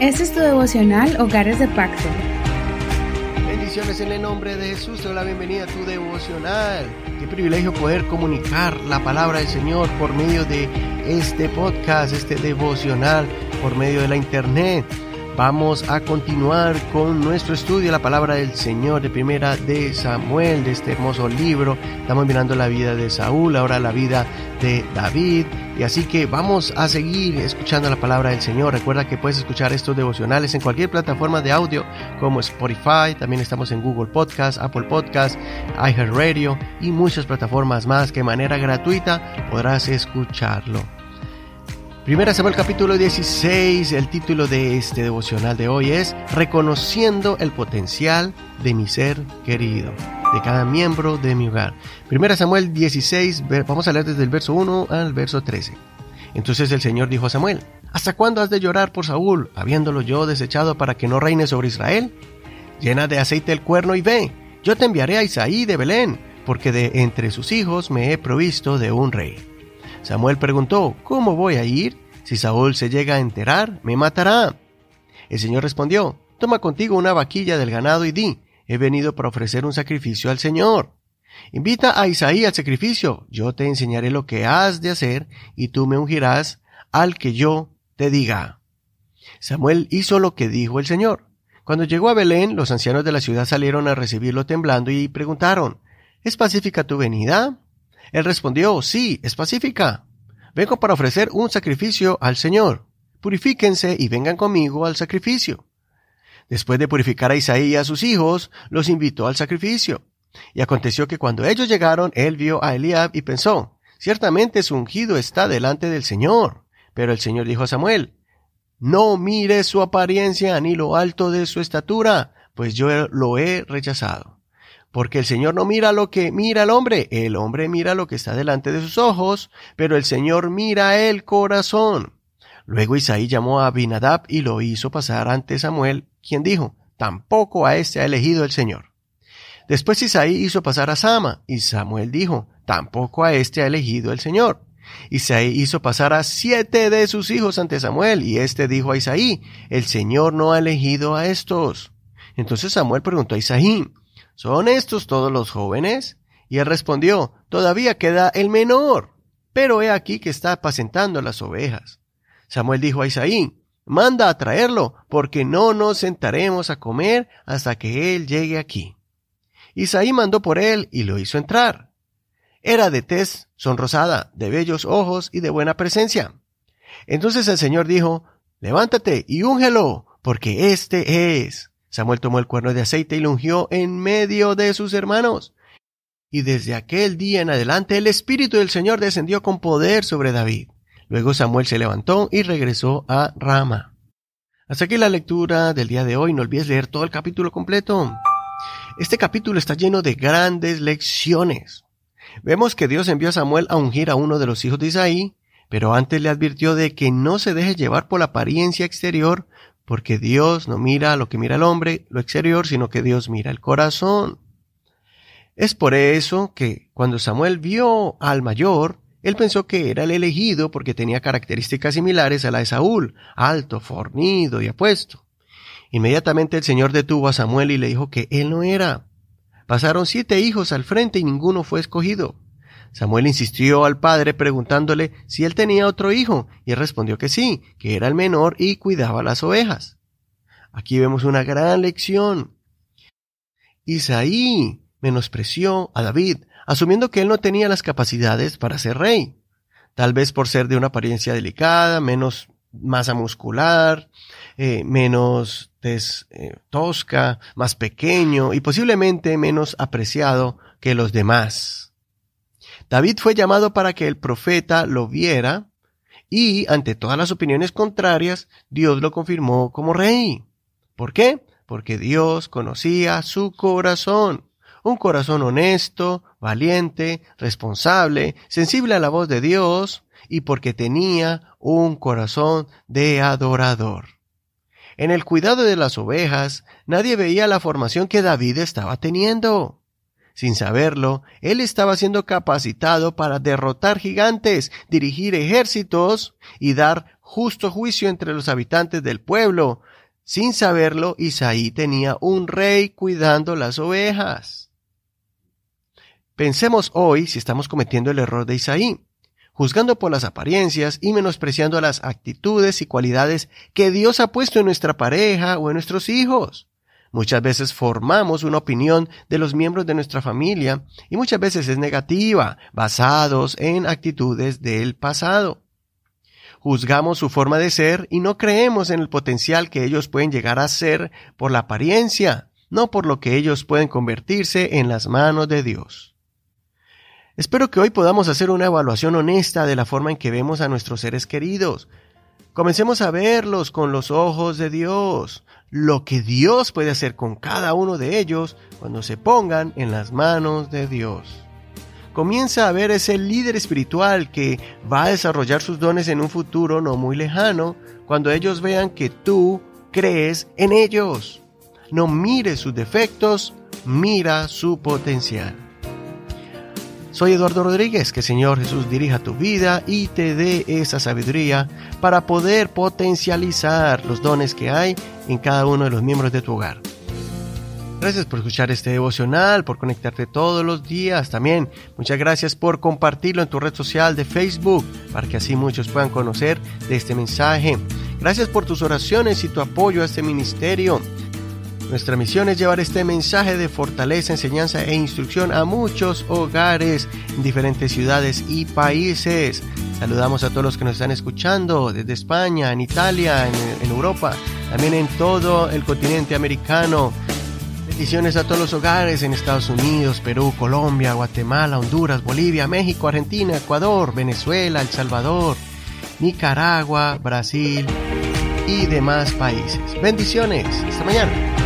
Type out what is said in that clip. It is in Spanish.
Este es tu devocional Hogares de Pacto. Bendiciones en el nombre de Jesús, te doy la bienvenida a tu devocional. Qué privilegio poder comunicar la palabra del Señor por medio de este podcast, este devocional, por medio de la internet. Vamos a continuar con nuestro estudio de la palabra del Señor de primera de Samuel, de este hermoso libro. Estamos mirando la vida de Saúl, ahora la vida de David. Y así que vamos a seguir escuchando la palabra del Señor. Recuerda que puedes escuchar estos devocionales en cualquier plataforma de audio como Spotify. También estamos en Google Podcast, Apple Podcast, iHeartRadio y muchas plataformas más que de manera gratuita podrás escucharlo. Primera Samuel capítulo 16, el título de este devocional de hoy es Reconociendo el potencial de mi ser querido, de cada miembro de mi hogar. Primera Samuel 16, vamos a leer desde el verso 1 al verso 13. Entonces el Señor dijo a Samuel, ¿Hasta cuándo has de llorar por Saúl, habiéndolo yo desechado para que no reine sobre Israel? Llena de aceite el cuerno y ve, yo te enviaré a Isaí de Belén, porque de entre sus hijos me he provisto de un rey. Samuel preguntó, ¿cómo voy a ir? Si Saúl se llega a enterar, me matará. El Señor respondió, toma contigo una vaquilla del ganado y di, he venido para ofrecer un sacrificio al Señor. Invita a Isaí al sacrificio, yo te enseñaré lo que has de hacer, y tú me ungirás al que yo te diga. Samuel hizo lo que dijo el Señor. Cuando llegó a Belén, los ancianos de la ciudad salieron a recibirlo temblando y preguntaron, ¿Es pacífica tu venida? Él respondió, sí, es pacífica. Vengo para ofrecer un sacrificio al Señor. Purifíquense y vengan conmigo al sacrificio. Después de purificar a Isaí y a sus hijos, los invitó al sacrificio. Y aconteció que cuando ellos llegaron, él vio a Eliab y pensó, ciertamente su ungido está delante del Señor. Pero el Señor dijo a Samuel, no mire su apariencia ni lo alto de su estatura, pues yo lo he rechazado. Porque el Señor no mira lo que mira el hombre, el hombre mira lo que está delante de sus ojos, pero el Señor mira el corazón. Luego Isaí llamó a Abinadab y lo hizo pasar ante Samuel, quien dijo, tampoco a este ha elegido el Señor. Después Isaí hizo pasar a Sama, y Samuel dijo, tampoco a este ha elegido el Señor. Isaí hizo pasar a siete de sus hijos ante Samuel, y éste dijo a Isaí, el Señor no ha elegido a estos. Entonces Samuel preguntó a Isaí, ¿Son estos todos los jóvenes? Y él respondió, Todavía queda el menor, pero he aquí que está apacentando las ovejas. Samuel dijo a Isaí, Manda a traerlo, porque no nos sentaremos a comer hasta que él llegue aquí. Isaí mandó por él y lo hizo entrar. Era de tez sonrosada, de bellos ojos y de buena presencia. Entonces el Señor dijo, Levántate y úngelo, porque este es. Samuel tomó el cuerno de aceite y lo ungió en medio de sus hermanos. Y desde aquel día en adelante el Espíritu del Señor descendió con poder sobre David. Luego Samuel se levantó y regresó a Rama. Hasta aquí la lectura del día de hoy. No olvides leer todo el capítulo completo. Este capítulo está lleno de grandes lecciones. Vemos que Dios envió a Samuel a ungir a uno de los hijos de Isaí, pero antes le advirtió de que no se deje llevar por la apariencia exterior porque Dios no mira lo que mira el hombre, lo exterior, sino que Dios mira el corazón. Es por eso que cuando Samuel vio al mayor, él pensó que era el elegido porque tenía características similares a la de Saúl, alto, fornido y apuesto. Inmediatamente el Señor detuvo a Samuel y le dijo que él no era. Pasaron siete hijos al frente y ninguno fue escogido. Samuel insistió al padre preguntándole si él tenía otro hijo, y él respondió que sí, que era el menor y cuidaba las ovejas. Aquí vemos una gran lección. Isaí menospreció a David, asumiendo que él no tenía las capacidades para ser rey, tal vez por ser de una apariencia delicada, menos masa muscular, eh, menos eh, tosca, más pequeño y posiblemente menos apreciado que los demás. David fue llamado para que el profeta lo viera y, ante todas las opiniones contrarias, Dios lo confirmó como rey. ¿Por qué? Porque Dios conocía su corazón. Un corazón honesto, valiente, responsable, sensible a la voz de Dios y porque tenía un corazón de adorador. En el cuidado de las ovejas, nadie veía la formación que David estaba teniendo. Sin saberlo, él estaba siendo capacitado para derrotar gigantes, dirigir ejércitos y dar justo juicio entre los habitantes del pueblo. Sin saberlo, Isaí tenía un rey cuidando las ovejas. Pensemos hoy si estamos cometiendo el error de Isaí, juzgando por las apariencias y menospreciando las actitudes y cualidades que Dios ha puesto en nuestra pareja o en nuestros hijos. Muchas veces formamos una opinión de los miembros de nuestra familia y muchas veces es negativa, basados en actitudes del pasado. Juzgamos su forma de ser y no creemos en el potencial que ellos pueden llegar a ser por la apariencia, no por lo que ellos pueden convertirse en las manos de Dios. Espero que hoy podamos hacer una evaluación honesta de la forma en que vemos a nuestros seres queridos. Comencemos a verlos con los ojos de Dios, lo que Dios puede hacer con cada uno de ellos cuando se pongan en las manos de Dios. Comienza a ver ese líder espiritual que va a desarrollar sus dones en un futuro no muy lejano, cuando ellos vean que tú crees en ellos. No mires sus defectos, mira su potencial. Soy Eduardo Rodríguez, que Señor Jesús dirija tu vida y te dé esa sabiduría para poder potencializar los dones que hay en cada uno de los miembros de tu hogar. Gracias por escuchar este devocional, por conectarte todos los días. También muchas gracias por compartirlo en tu red social de Facebook para que así muchos puedan conocer de este mensaje. Gracias por tus oraciones y tu apoyo a este ministerio. Nuestra misión es llevar este mensaje de fortaleza, enseñanza e instrucción a muchos hogares en diferentes ciudades y países. Saludamos a todos los que nos están escuchando desde España, en Italia, en, Europa, también en todo el continente americano. Bendiciones a todos los hogares en Estados Unidos, Perú, Colombia, Guatemala, Honduras, Bolivia, México, Argentina, Ecuador, Venezuela, El Salvador, Nicaragua, Brasil y demás países. Bendiciones. Hasta mañana.